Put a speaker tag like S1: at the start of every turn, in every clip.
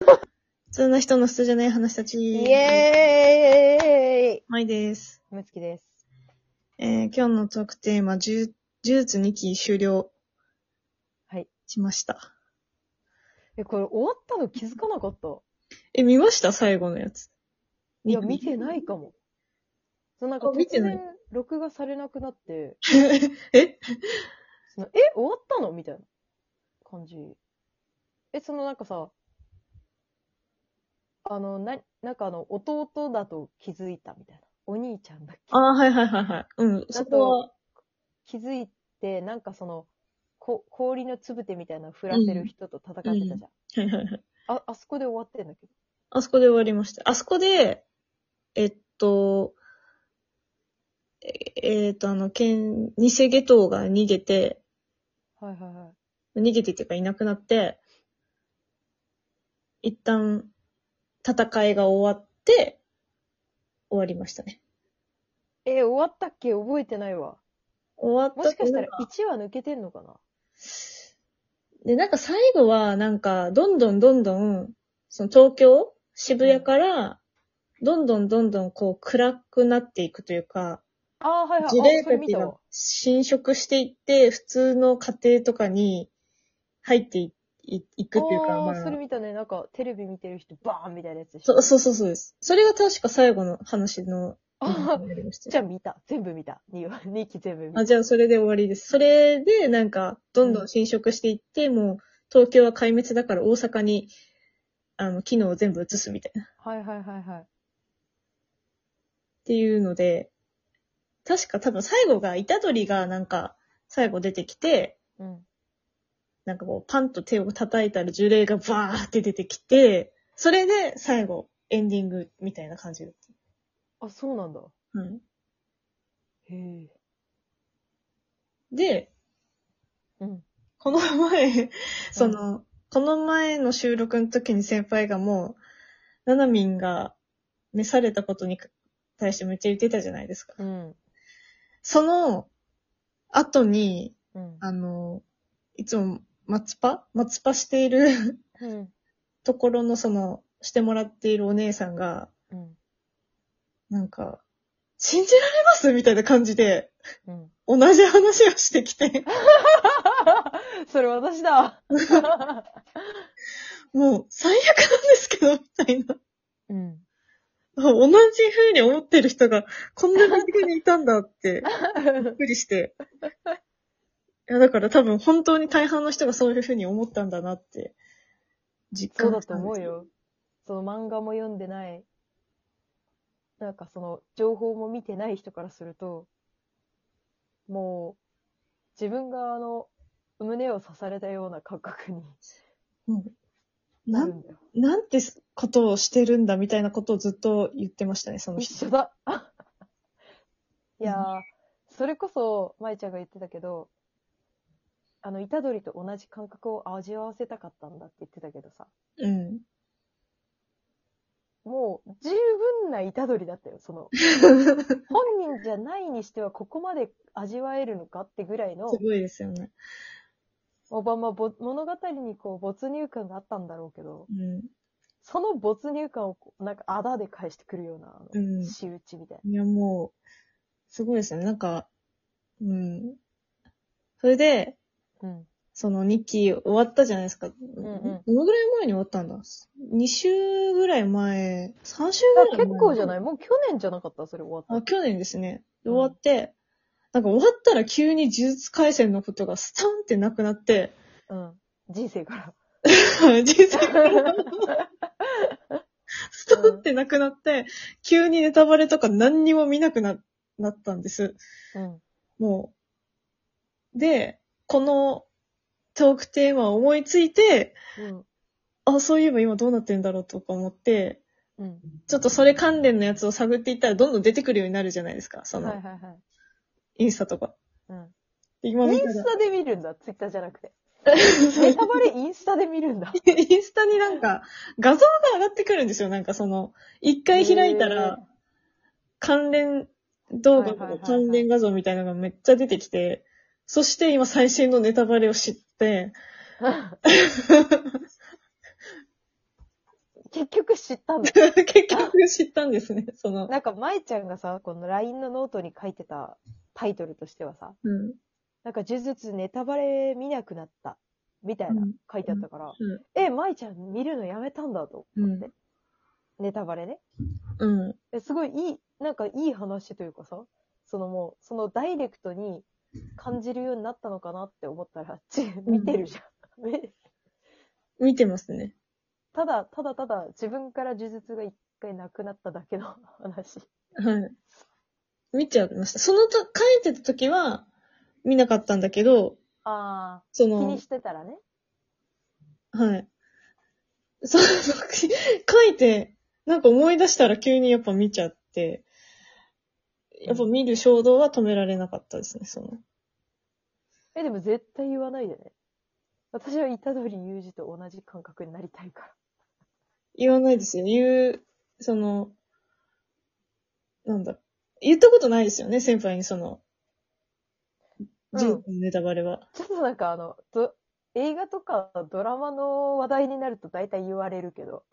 S1: 普通の人の普通じゃない話たち。
S2: イエーイ
S1: まいです。
S2: むつきです。
S1: えー、今日のトークテーマ、呪呪術2期終了
S2: はい。
S1: しました。
S2: え、これ終わったの気づかなかった？
S1: え、見ました？最後のやつ。
S2: いや、見てないかも。そうなんか
S1: 見てない
S2: 然、録画されなくなって、
S1: え？
S2: そのえ、終わったの？みたいな感じ。え、そのなんかさ、あの、な、なんかあの、弟だと気づいたみたいな。お兄ちゃんだっけ？
S1: ああ、はいはいはいはい。うん、そこは、
S2: 気づいて、なんかその、こ氷のつぶてみたいなの振らせる人と戦ってたじゃん。
S1: はいはいはい。
S2: あ、あそこで終わってんだけ？ど。
S1: あそこで終わりました。あそこで、えっと、ええーっと、あの、剣、偽下等が逃げて、
S2: はいはいはい。
S1: 逃げてっていうかいなくなって、一旦戦いが終わって、終わりましたね。
S2: え終わったっけ？覚えてないわ。
S1: 終わった
S2: もしかしたら
S1: なん
S2: 1話抜けてんのかな？
S1: で、なんか最後は、なんか、どんどんどんどん、その東京？渋谷から、どんどんどんどんこう暗くなっていくというか、
S2: ああ、はいはい。
S1: 事例
S2: あ、それ
S1: たちが。侵食していって、普通の家庭とかに入っていいいくっていうか、
S2: ああ、
S1: まあ
S2: それ見たね。なんか、テレビ見てる人、バーンみたいなやつでしょ。
S1: そうそうそうそうです。それが確か最後の話の、
S2: あ
S1: になりました
S2: じゃあ見た。全部見た。2話、2期全部見た。
S1: あ、じゃあそれで終わりです。それで、なんか、どんどん侵食していって、もう、東京は壊滅だから大阪に、あの、機能を全部移すみたいな。っ
S2: はいはいはいはい。
S1: ていうので、確か多分最後が、虎杖がなんか、最後出てきて、
S2: うん。
S1: なんかこう、パンと手を叩いたら呪霊がバーって出てきて、それで最後、エンディングみたいな感じだっ
S2: あ、そうなんだ。
S1: た。うん。
S2: へえ。
S1: で、
S2: うん。
S1: この前、その、この前の収録の時に先輩がもう、ナナミンが召されたことに対してめっちゃ言ってたじゃないですか。
S2: うん。
S1: その後に、
S2: うん。
S1: あの、いつも松パ？松パしている
S2: うん。
S1: ところのその、してもらっているお姉さんが、
S2: うん。
S1: なんか、信じられますみたいな感じで、
S2: うん。
S1: 同じ話をしてきて、
S2: それ私だ。
S1: もう最悪なんですけど、みたいな。
S2: うん。
S1: 同じ風に思ってる人がこんな身近にいたんだって、びっくりして。いや、だから多分本当に大半の人がそういう風に思ったんだなって、実
S2: そうだと思う。よ。その漫画も読んでない、なんかその情報も見てない人からすると、もう、自分があの、胸を刺されたような感覚に
S1: うんなん。
S2: なん
S1: てことをしてるんだみたいなことをずっと言ってましたね、その人。
S2: 一緒だ。いやー、それこそ、舞ちゃんが言ってたけど、あの、虎杖と同じ感覚を味わわせたかったんだって言ってたけどさ、
S1: うん。
S2: もう十分な虎杖だったよ、その。本人じゃないにしてはここまで味わえるのかってぐらいの
S1: す、ごいですよね。
S2: オバマぼ物語にこう没入感があったんだろうけど、
S1: うん。
S2: その没入感をこうなんかあだで返してくるような、あの
S1: うん
S2: 仕打ちみたい
S1: いや、もう、すごいですよね。なんか、うん。それで、
S2: な。うん。
S1: その2期終わったじゃないですか。
S2: ん
S1: どのぐらい前に終わったんだ ?2 週ぐらい前、3週ぐらい前。
S2: 結構じゃない？もう去年じゃなかった？それ終わった
S1: あ、
S2: の。
S1: 去年ですね。終わって、なんか終わったら急に呪術回戦のことがスタンってなくなって、
S2: うん。人生から。
S1: 人生が スタンってなくなって、急にネタバレとか何にも見なくななったんです。
S2: うん。
S1: もう。で、このトークテーマを思いついて、
S2: うん。
S1: あ、そういえば今どうなってんだろうとか思って、
S2: うん。
S1: ちょっとそれ関連のやつを探っていったらどんどん出てくるようになるじゃないですか。その、
S2: はいはいはい。
S1: インスタとか。
S2: うん。
S1: で今見たら、
S2: インスタで見るんだ、ツイッターじゃなくて。ネタバレインスタで見るんだ。
S1: インスタになんか画像が上がってくるんですよ。なんかその、一回開いたら、関連動画とか
S2: はいはいはいはい
S1: 関連画像みたいなのがめっちゃ出てきて、そして今最新のネタバレを知って、
S2: 結局知ったんだ。
S1: 結局知ったんですね、その。
S2: なんか、舞ちゃんがさ、この LINE のノートに書いてたタイトルとしてはさ、
S1: うん。
S2: なんか呪術ネタバレ見なくなった。みたいな
S1: うん
S2: 書いてあったから、
S1: うん
S2: え、舞ちゃん見るのやめたんだと
S1: うん
S2: 思って。ネタバレね。
S1: うん。
S2: えすごいいい、なんかいい話というかさ、そのもう、そのダイレクトに感じるようになったのかなって思ったら、ち見てるじゃん。め
S1: 見てますね。
S2: ただ、ただただ自分から呪術が一回なくなっただけの 話。
S1: はい。見ちゃいました。そのと、書いてた時は、見なかったんだけど、
S2: あ
S1: そ
S2: あ、気に
S1: の、
S2: してたらね。
S1: はい。その、書いて、なんか思い出したら急にやっぱ見ちゃって、やっぱ見る衝動は止められなかったですね、その。
S2: え、でも絶対言わないでね。私は虎杖裕二と同じ感覚になりたいから。
S1: 言わないですよ。言う、その、なんだ。言ったことないですよね、先輩にその、
S2: うん
S1: 人のネタバレは。
S2: ちょっとなんかあの、ど映画とかドラマの話題になると大体言われるけど、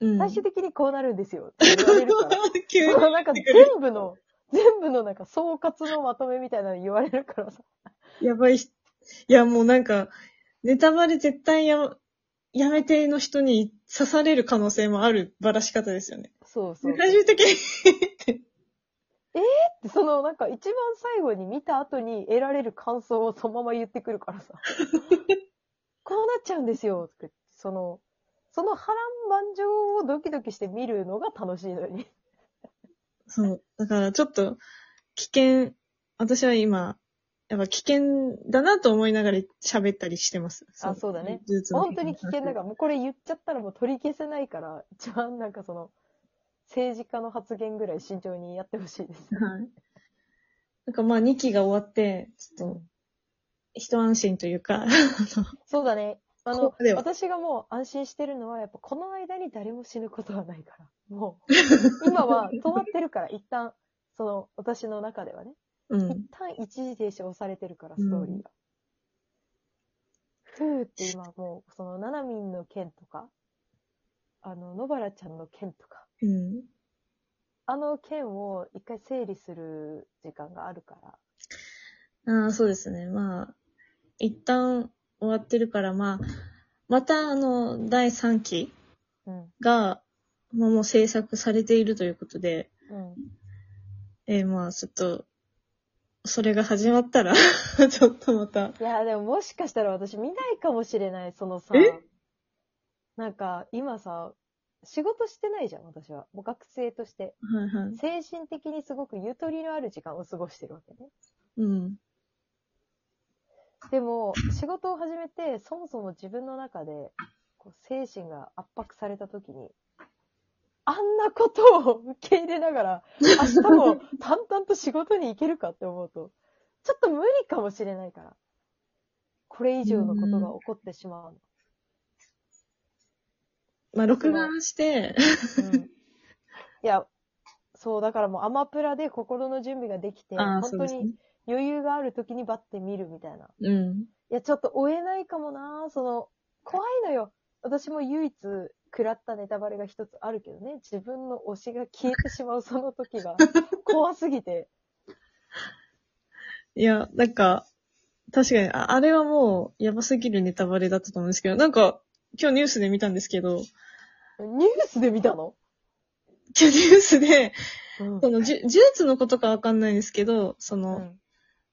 S1: うん。
S2: 最終的にこうなるんですよ言われるから。
S1: 急に。
S2: なんか全部の、全部のなんか総括のまとめみたいなの言われるからさ。
S1: やばいし。いや、もうなんか、ネタバレ絶対や、やめての人に刺される可能性もあるばらし方ですよね。
S2: そうそう。
S1: 最終的に
S2: でそのなんか一番最後に見た後に得られる感想をそのまま言ってくるからさ。こうなっちゃうんですよ。その、その波乱万丈をドキドキして見るのが楽しいのに。
S1: そう。だからちょっと、危険、私は今、やっぱ危険だなと思いながら喋ったりしてます。
S2: あそうだね。本当に危険だから、もうこれ言っちゃったらもう取り消せないから、一番なんかその、政治家の発言ぐらい慎重にやってほしいです。
S1: はい。なんかまあ2期が終わって、ちょっと、一安心というか、
S2: そうだね。あの私がもう安心してるのは、やっぱこの間に誰も死ぬことはないから。もう、今は止まってるから、一旦、その、私の中ではね。
S1: うん
S2: 一。旦一時停止押されてるから、ストーリーが。ふーって今もう、その、ナナミンの件とか、あの、野原ちゃんの件とか、
S1: うん。
S2: あの件を一回整理する時間があるから。
S1: ああ、そうですね。まあ、一旦終わってるから、まあ、またあの、第3期
S2: うん。
S1: が、まあもう制作されているということで、
S2: うん。
S1: えーまあ、ちょっと、それが始まったら、ちょっとまた、
S2: いや、でももしかしたら私見ないかもしれない、そのさ
S1: え、
S2: なんか今さ、仕事してないじゃん、私は。もう学生として。
S1: はいはい。
S2: 精神的にすごくゆとりのある時間を過ごしてるわけね。
S1: うん。
S2: でも、仕事を始めて、そもそも自分の中で、こう精神が圧迫された時に、あんなことを受け入れながら、明日も淡々と仕事に行けるかって思うと、ちょっと無理かもしれないから。これ以上のことが起こってしまうの。
S1: まあ、録画して、
S2: うんいや、そう、だからもうアマプラで心の準備ができて、本当に
S1: そうですね。
S2: 余裕がある時にバッて見るみたいな。
S1: うん。
S2: いや、ちょっと追えないかもなその、怖いのよ。私も唯一食らったネタバレが一つあるけどね、自分の推しが消えてしまうその時が 怖すぎて。
S1: いや、なんか、確かに、ああれはもう、やばすぎるネタバレだったと思うんですけど、なんか、今日ニュースで見たんですけど、
S2: ニュースで見たの？
S1: 今日ニュースで、
S2: うん。
S1: その、じゅ呪術のことかわかんないんですけど、その、
S2: うん。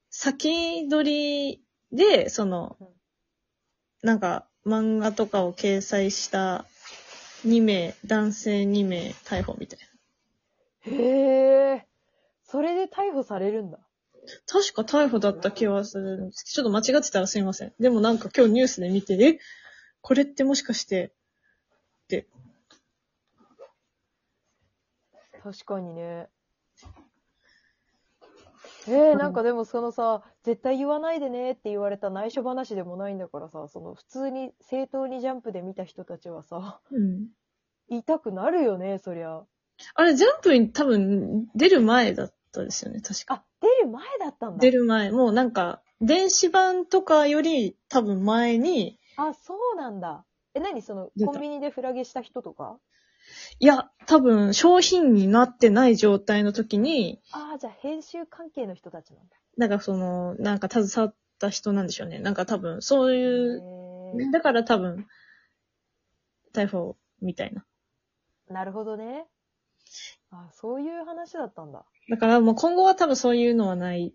S1: 先取りで、その
S2: うん、
S1: なんか、漫画とかを掲載した2名、男性2名逮捕みたいな。
S2: へえ。それで逮捕されるんだ。
S1: 確か逮捕だった気はするんですけど、ちょっと間違ってたらすいません。でもなんか今日ニュースで見て、え？これってもしかして、って。
S2: 確かにね。えー、なんかでもそのさ、絶対言わないでねって言われた内緒話でもないんだからさ、その普通に正当にジャンプで見た人たちはさ、
S1: うん。
S2: 言いたくなるよね、そりゃ。
S1: あれ、ジャンプに多分出る前だったですよね、確か。
S2: あ、出る前だったんだ。
S1: 出る前。もうなんか、電子版とかより多分前に、
S2: あ、そうなんだ。え、何？その、コンビニでフラゲした人とか？
S1: いや、多分、商品になってない状態の時に、
S2: ああ、じゃあ編集関係の人たちなんだ。
S1: なんかその、なんか携わった人なんでしょうね。なんか多分、そういう、
S2: へ
S1: だから多分、逮捕みたいな。
S2: ーなるほどね。あそういう話だったんだ。
S1: だからもう今後は多分そういうのはない。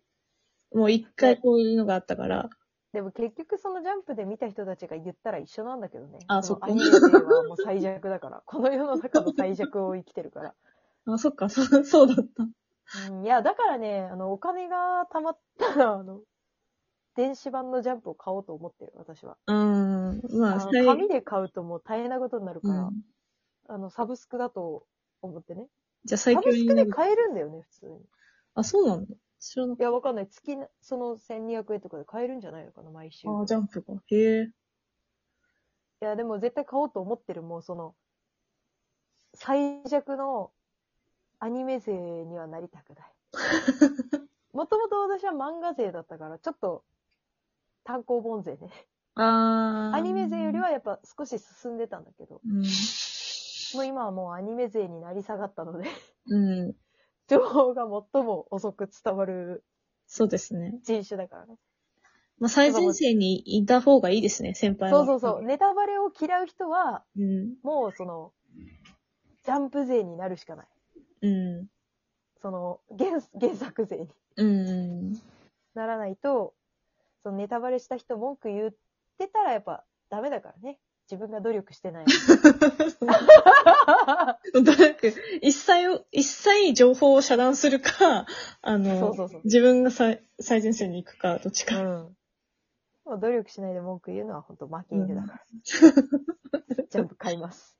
S1: もう一回こういうのがあったから。
S2: でも結局そのジャンプで見た人たちが言ったら一緒なんだけどね。
S1: あそっか
S2: のアニメ勢はもう最弱だから。この世の中の最弱を生きてるから。
S1: あ、そっか、そう、そうだった。
S2: うん、いや、だからね、あの、お金が貯まったら、あの、電子版のジャンプを買おうと思ってる、私は。
S1: うーん。まあ、
S2: 紙で買うともう大変なことになるから、
S1: うん
S2: あの、サブスクだと思ってね。
S1: じゃあ最
S2: サブスクで。買えるんだよね、普通に。
S1: あ、そうなんだ。知らなかっ
S2: いや、わかんない。月な、その1200円とかで買えるんじゃないのかな、毎週。
S1: た。あ、ジャンプが。へえ。
S2: いや、でも絶対買おうと思ってる、もうその、最弱のアニメ勢にはなりたくない。もともと私は漫画勢だったから、ちょっと単行本勢ね。
S1: あー。
S2: アニメ勢よりはやっぱ少し進んでたんだけど、
S1: うん。
S2: もう今はもうアニメ勢になり下がったので、
S1: うん。
S2: 情報が最も遅く伝わる
S1: そうですね。
S2: 人種だからね。
S1: まあ、最前線にいた方がいいですね、先輩は。
S2: そうそうそう。ネタバレを嫌う人は、
S1: うん。
S2: もうその、ジャンプ勢になるしかない。
S1: うん。
S2: その、原、原作勢に
S1: うん。
S2: ならないと、そのネタバレした人文句言ってたらやっぱダメだからね。自分が努力してない。
S1: 努力、一切、一切情報を遮断するか、あの、
S2: そうそうそう
S1: 自分が最最前線に行くか、どっち
S2: う
S1: か。
S2: う努力しないで文句言うのは本当負け犬だから。ジャンプ買います。